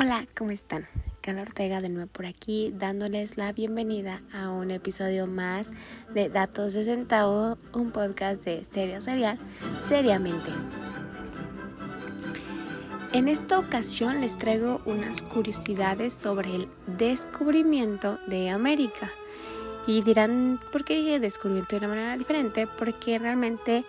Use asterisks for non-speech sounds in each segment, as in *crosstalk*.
Hola, ¿cómo están? Carla Ortega de nuevo por aquí dándoles la bienvenida a un episodio más de Datos de Centavo, un podcast de Serio Serial, seriamente. En esta ocasión les traigo unas curiosidades sobre el descubrimiento de América. Y dirán, ¿por qué dije descubrimiento de una manera diferente? Porque realmente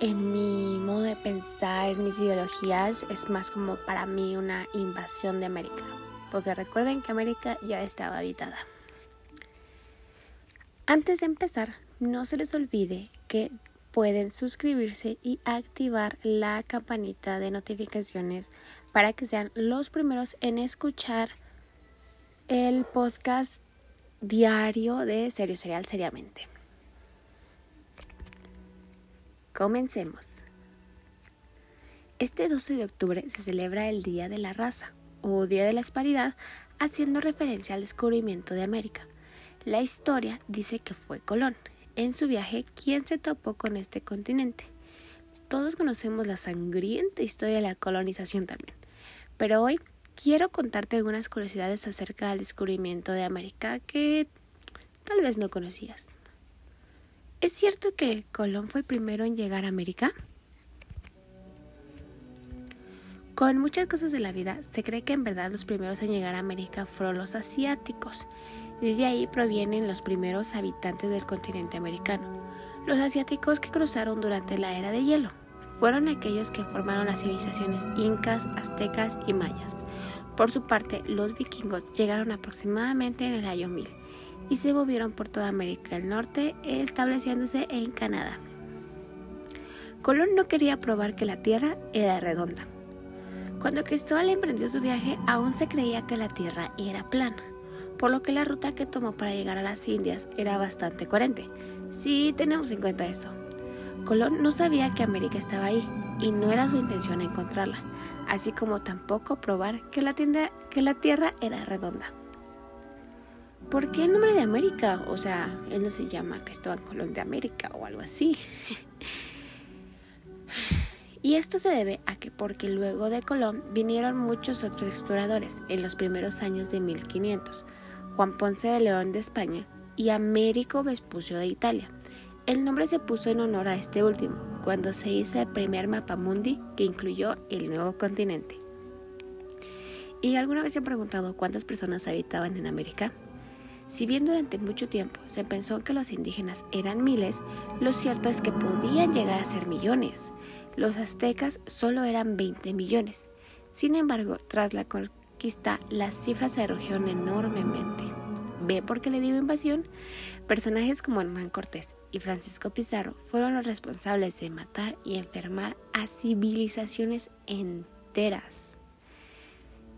en mi modo de pensar, en mis ideologías, es más como para mí una invasión de América. Porque recuerden que América ya estaba habitada. Antes de empezar, no se les olvide que pueden suscribirse y activar la campanita de notificaciones para que sean los primeros en escuchar el podcast diario de Serio Serial Seriamente. Comencemos. Este 12 de octubre se celebra el Día de la Raza o Día de la Hispanidad, haciendo referencia al descubrimiento de América. La historia dice que fue Colón, en su viaje, quien se topó con este continente. Todos conocemos la sangrienta historia de la colonización también, pero hoy quiero contarte algunas curiosidades acerca del descubrimiento de América que tal vez no conocías. ¿Es cierto que Colón fue el primero en llegar a América? Con muchas cosas de la vida, se cree que en verdad los primeros en llegar a América fueron los asiáticos, y de ahí provienen los primeros habitantes del continente americano. Los asiáticos que cruzaron durante la era de hielo fueron aquellos que formaron las civilizaciones incas, aztecas y mayas. Por su parte, los vikingos llegaron aproximadamente en el año 1000 y se movieron por toda América del Norte, estableciéndose en Canadá. Colón no quería probar que la Tierra era redonda. Cuando Cristóbal emprendió su viaje, aún se creía que la Tierra era plana, por lo que la ruta que tomó para llegar a las Indias era bastante coherente. Sí, tenemos en cuenta eso. Colón no sabía que América estaba ahí y no era su intención encontrarla, así como tampoco probar que la, que la Tierra era redonda. ¿Por qué el nombre de América? O sea, él no se llama Cristóbal Colón de América o algo así. y esto se debe a que porque luego de Colón vinieron muchos otros exploradores en los primeros años de 1500, Juan Ponce de León de España y Américo Vespucio de Italia. El nombre se puso en honor a este último, cuando se hizo el primer mapa mundi que incluyó el nuevo continente. ¿Y alguna vez se han preguntado cuántas personas habitaban en América? Si bien durante mucho tiempo se pensó que los indígenas eran miles, lo cierto es que podían llegar a ser millones. Los aztecas solo eran 20 millones. Sin embargo, tras la conquista, las cifras se redujeron enormemente. ¿Ve por qué le digo invasión? Personajes como Hernán Cortés y Francisco Pizarro fueron los responsables de matar y enfermar a civilizaciones enteras.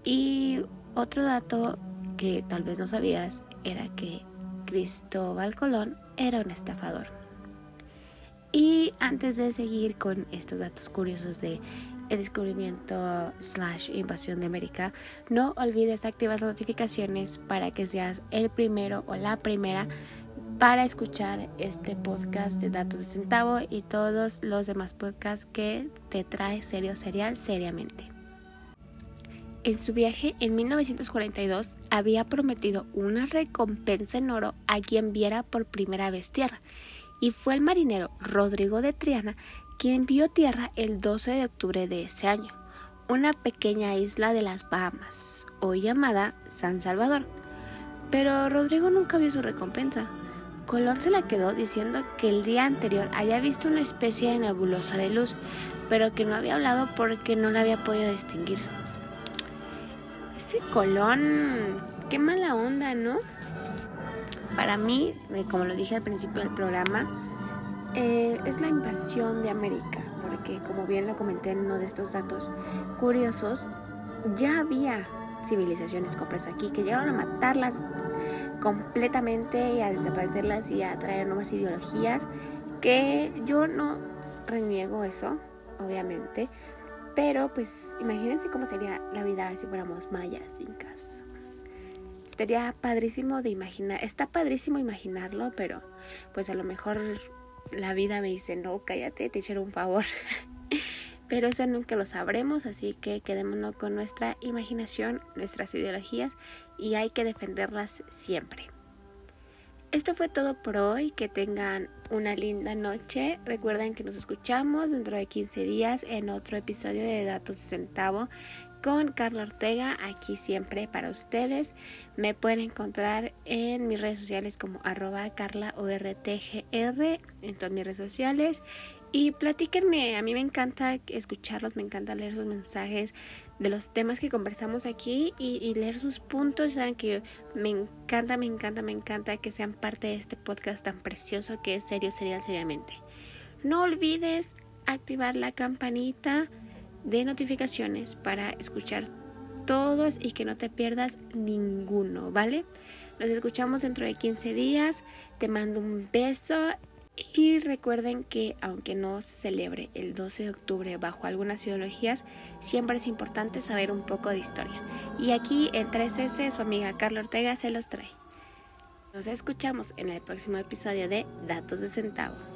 Y otro dato que tal vez no sabías era que Cristóbal Colón era un estafador. Y antes de seguir con estos datos curiosos de el descubrimiento slash invasión de América, no olvides activar las notificaciones para que seas el primero o la primera para escuchar este podcast de datos de centavo y todos los demás podcasts que te trae serio serial seriamente. En su viaje en 1942 había prometido una recompensa en oro a quien viera por primera vez tierra, y fue el marinero Rodrigo de Triana quien vio tierra el 12 de octubre de ese año, una pequeña isla de las Bahamas, hoy llamada San Salvador. Pero Rodrigo nunca vio su recompensa. Colón se la quedó diciendo que el día anterior había visto una especie de nebulosa de luz, pero que no había hablado porque no la había podido distinguir. Ese Colón, qué mala onda, ¿no? Para mí, eh, como lo dije al principio del programa, eh, es la invasión de América, porque como bien lo comenté en uno de estos datos curiosos, ya había civilizaciones compras aquí que llegaron a matarlas completamente y a desaparecerlas y a traer nuevas ideologías, que yo no reniego eso, obviamente, pero pues imagínense cómo sería la vida si fuéramos mayas, incas. Estaría padrísimo de imaginar, está padrísimo imaginarlo, pero pues a lo mejor la vida me dice, no, cállate, te hicieron un favor. *laughs* pero eso nunca lo sabremos, así que quedémonos con nuestra imaginación, nuestras ideologías y hay que defenderlas siempre. Esto fue todo por hoy, que tengan una linda noche. Recuerden que nos escuchamos dentro de 15 días en otro episodio de Datos de Centavo con Carla Ortega, aquí siempre para ustedes. Me pueden encontrar en mis redes sociales como arroba carlaortgr en todas mis redes sociales. Y platíquenme, a mí me encanta escucharlos, me encanta leer sus mensajes de los temas que conversamos aquí y, leer sus puntos. Saben que me encanta, me encanta, me encanta que sean parte de este podcast tan precioso que es Serio Serial Seriamente. No olvides activar la campanita de notificaciones para escuchar todos y que no te pierdas ninguno, ¿vale? Nos escuchamos dentro de 15 días. Te mando un beso y recuerden que aunque no se celebre el 12 de octubre bajo algunas ideologías, siempre es importante saber un poco de historia. Y aquí en 3S su amiga Carla Ortega se los trae. Nos escuchamos en el próximo episodio de Datos de Centavo.